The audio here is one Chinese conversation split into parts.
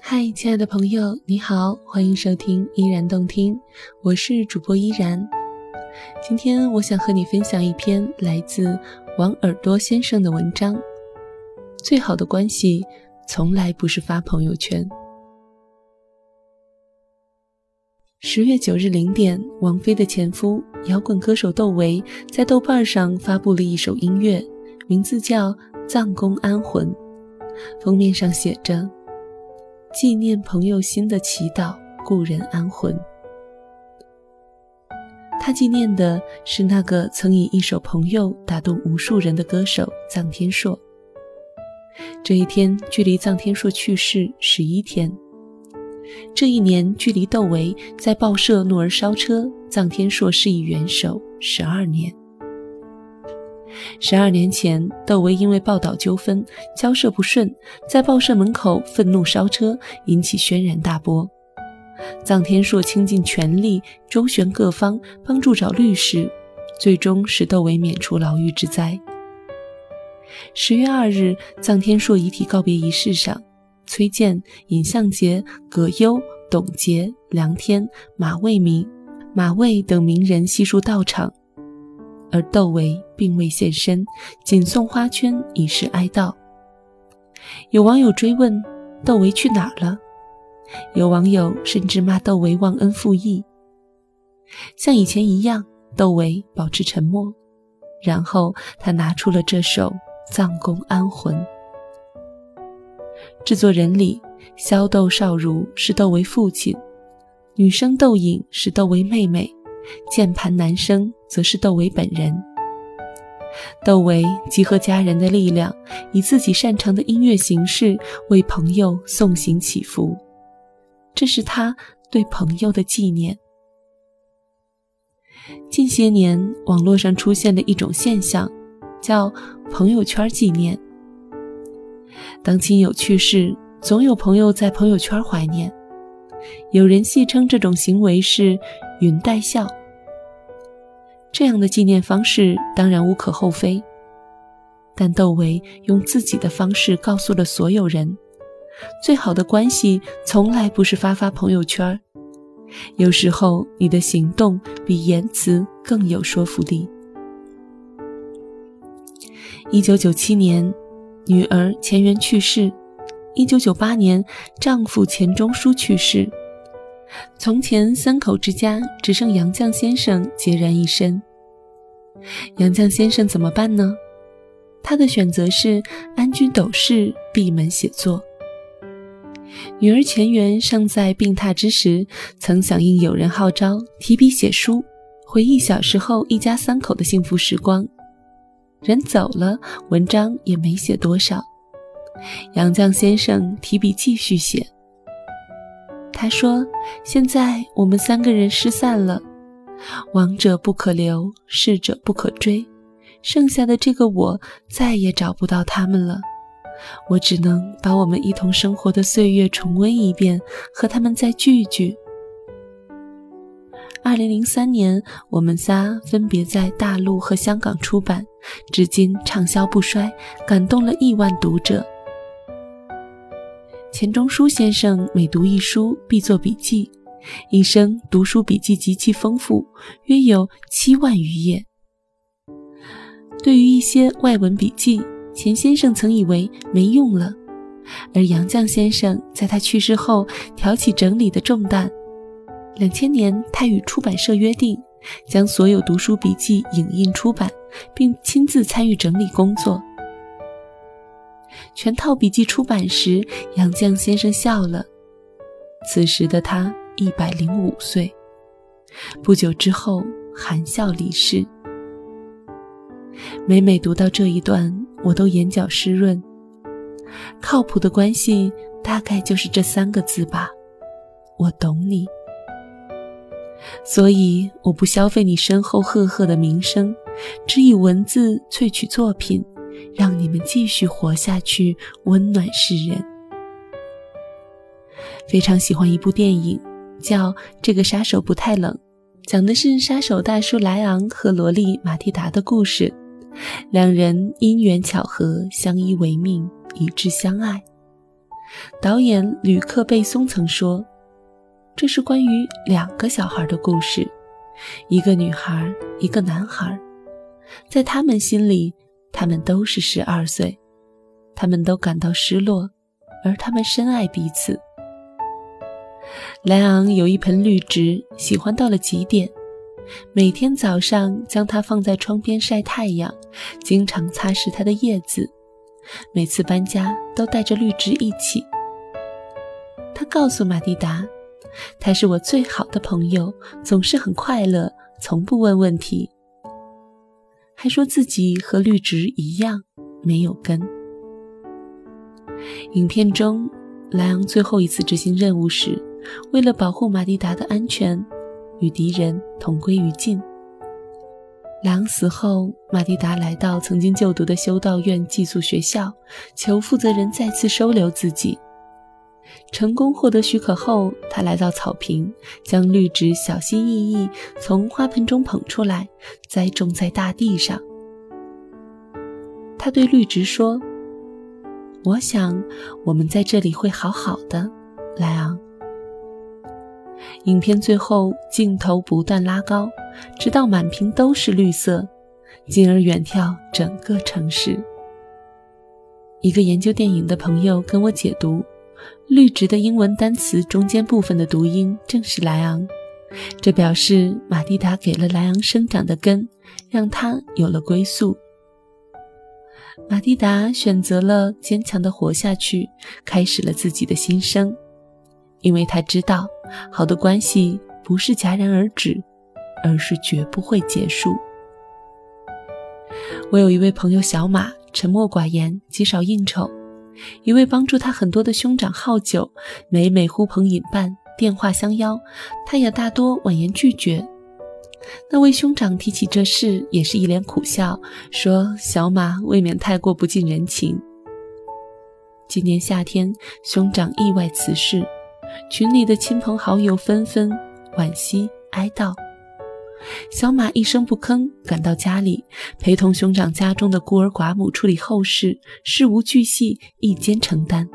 嗨，亲爱的朋友，你好，欢迎收听依然动听，我是主播依然。今天我想和你分享一篇来自王耳朵先生的文章。最好的关系，从来不是发朋友圈。十月九日零点，王菲的前夫摇滚歌手窦唯在豆瓣上发布了一首音乐，名字叫《葬公安魂》，封面上写着“纪念朋友心的祈祷，故人安魂”。他纪念的是那个曾以一首《朋友》打动无数人的歌手臧天朔。这一天距离臧天朔去世十一天。这一年，距离窦唯在报社怒而烧车，臧天朔施以援手十二年。十二年前，窦唯因为报道纠纷交涉不顺，在报社门口愤怒烧车，引起轩然大波。臧天朔倾尽全力周旋各方，帮助找律师，最终使窦唯免除牢狱之灾。十月二日，臧天朔遗体告别仪式上。崔健、尹相杰、葛优、董洁、梁天、马未明、马未等名人悉数到场，而窦唯并未现身，仅送花圈以示哀悼。有网友追问窦唯去哪儿了，有网友甚至骂窦唯忘恩负义。像以前一样，窦唯保持沉默，然后他拿出了这首《葬公安魂》。制作人里，萧窦少儒是窦唯父亲，女生窦颖是窦唯妹妹，键盘男生则是窦唯本人。窦唯集合家人的力量，以自己擅长的音乐形式为朋友送行祈福，这是他对朋友的纪念。近些年，网络上出现的一种现象，叫“朋友圈纪念”。当亲友去世，总有朋友在朋友圈怀念。有人戏称这种行为是“云带笑”。这样的纪念方式当然无可厚非，但窦唯用自己的方式告诉了所有人：最好的关系从来不是发发朋友圈，有时候你的行动比言辞更有说服力。一九九七年。女儿钱媛去世，一九九八年，丈夫钱钟书去世。从前三口之家只剩杨绛先生孑然一身。杨绛先生怎么办呢？他的选择是安居斗室，闭门写作。女儿钱媛尚在病榻之时，曾响应友人号召，提笔写书，回忆小时候一家三口的幸福时光。人走了，文章也没写多少。杨绛先生提笔继续写。他说：“现在我们三个人失散了，亡者不可留，逝者不可追，剩下的这个我再也找不到他们了。我只能把我们一同生活的岁月重温一遍，和他们再聚聚。”二零零三年，我们仨分别在大陆和香港出版，至今畅销不衰，感动了亿万读者。钱钟书先生每读一书必做笔记，一生读书笔记极其丰富，约有七万余页。对于一些外文笔记，钱先生曾以为没用了，而杨绛先生在他去世后挑起整理的重担。两千年，他与出版社约定，将所有读书笔记影印出版，并亲自参与整理工作。全套笔记出版时，杨绛先生笑了。此时的他一百零五岁，不久之后含笑离世。每每读到这一段，我都眼角湿润。靠谱的关系，大概就是这三个字吧。我懂你。所以，我不消费你身后赫赫的名声，只以文字萃取作品，让你们继续活下去，温暖世人。非常喜欢一部电影，叫《这个杀手不太冷》，讲的是杀手大叔莱昂和萝莉马蒂达的故事，两人因缘巧合，相依为命，一致相爱。导演吕克·贝松曾说：“这是关于两个小孩的故事，一个女孩，一个男孩。在他们心里，他们都是十二岁，他们都感到失落，而他们深爱彼此。”莱昂有一盆绿植，喜欢到了极点。每天早上将它放在窗边晒太阳，经常擦拭它的叶子。每次搬家都带着绿植一起。他告诉马蒂达，他是我最好的朋友，总是很快乐，从不问问题。还说自己和绿植一样没有根。影片中，莱昂最后一次执行任务时。为了保护马蒂达的安全，与敌人同归于尽。狼死后，马蒂达来到曾经就读的修道院寄宿学校，求负责人再次收留自己。成功获得许可后，他来到草坪，将绿植小心翼翼从花盆中捧出来，栽种在大地上。他对绿植说：“我想，我们在这里会好好的，莱昂。”影片最后，镜头不断拉高，直到满屏都是绿色，进而远眺整个城市。一个研究电影的朋友跟我解读，绿植的英文单词中间部分的读音正是莱昂，这表示马蒂达给了莱昂生长的根，让他有了归宿。马蒂达选择了坚强的活下去，开始了自己的新生。因为他知道，好的关系不是戛然而止，而是绝不会结束。我有一位朋友小马，沉默寡言，极少应酬。一位帮助他很多的兄长好酒，每每呼朋引伴，电话相邀，他也大多婉言拒绝。那位兄长提起这事，也是一脸苦笑，说小马未免太过不近人情。今年夏天，兄长意外辞世。群里的亲朋好友纷纷惋惜哀悼，小马一声不吭，赶到家里，陪同兄长家中的孤儿寡母处理后事，事无巨细一肩承担。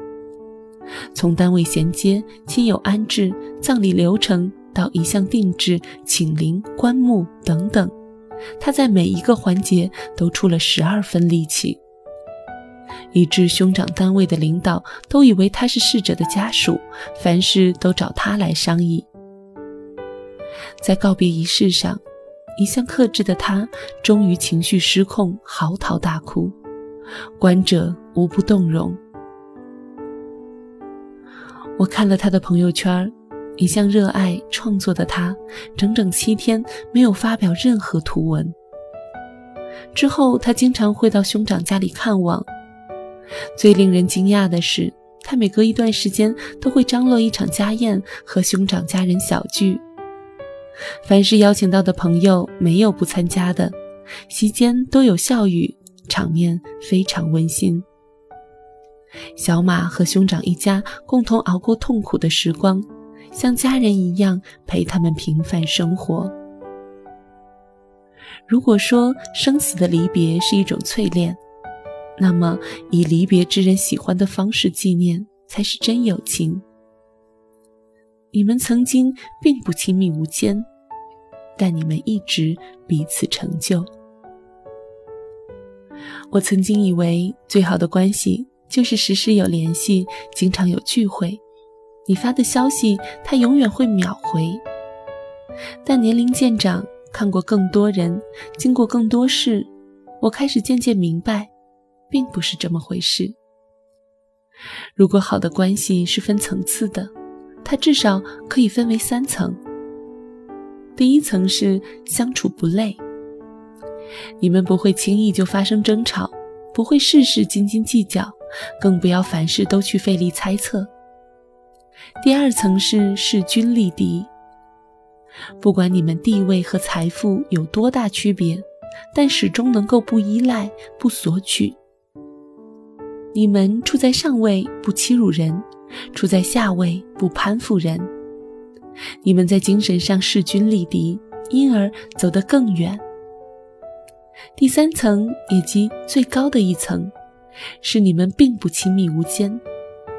从单位衔接、亲友安置、葬礼流程到遗像定制、请灵、棺木等等，他在每一个环节都出了十二分力气。以致兄长单位的领导都以为他是逝者的家属，凡事都找他来商议。在告别仪式上，一向克制的他终于情绪失控，嚎啕大哭，观者无不动容。我看了他的朋友圈，一向热爱创作的他，整整七天没有发表任何图文。之后，他经常会到兄长家里看望。最令人惊讶的是，他每隔一段时间都会张罗一场家宴，和兄长家人小聚。凡是邀请到的朋友，没有不参加的。席间都有笑语，场面非常温馨。小马和兄长一家共同熬过痛苦的时光，像家人一样陪他们平凡生活。如果说生死的离别是一种淬炼，那么，以离别之人喜欢的方式纪念，才是真友情。你们曾经并不亲密无间，但你们一直彼此成就。我曾经以为，最好的关系就是时时有联系，经常有聚会。你发的消息，他永远会秒回。但年龄渐长，看过更多人，经过更多事，我开始渐渐明白。并不是这么回事。如果好的关系是分层次的，它至少可以分为三层。第一层是相处不累，你们不会轻易就发生争吵，不会事事斤斤计较，更不要凡事都去费力猜测。第二层是势均力敌，不管你们地位和财富有多大区别，但始终能够不依赖、不索取。你们处在上位，不欺辱人；处在下位，不攀附人。你们在精神上势均力敌，因而走得更远。第三层，也即最高的一层，是你们并不亲密无间，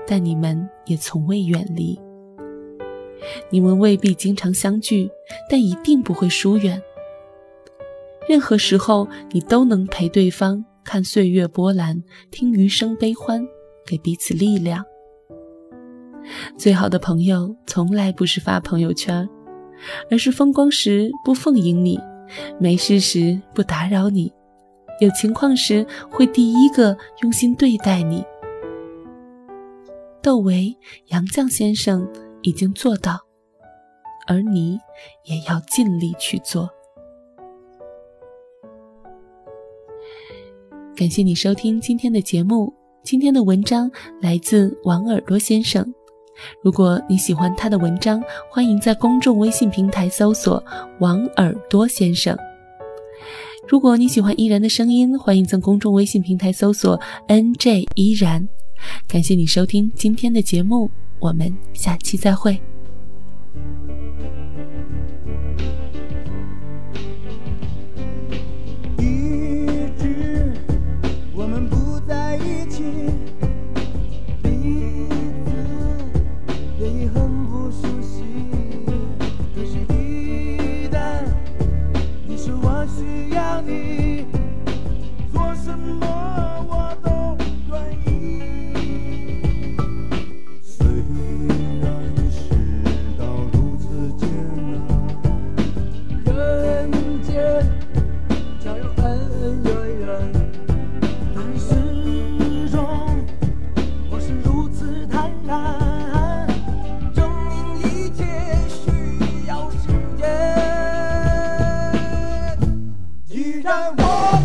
但你们也从未远离。你们未必经常相聚，但一定不会疏远。任何时候，你都能陪对方看岁月波澜，听余生悲欢，给彼此力量。最好的朋友从来不是发朋友圈，而是风光时不奉迎你，没事时不打扰你，有情况时会第一个用心对待你。窦唯、杨绛先生已经做到，而你也要尽力去做。感谢你收听今天的节目。今天的文章来自王耳朵先生。如果你喜欢他的文章，欢迎在公众微信平台搜索“王耳朵先生”。如果你喜欢依然的声音，欢迎在公众微信平台搜索 “nj 依然”。感谢你收听今天的节目，我们下期再会。不管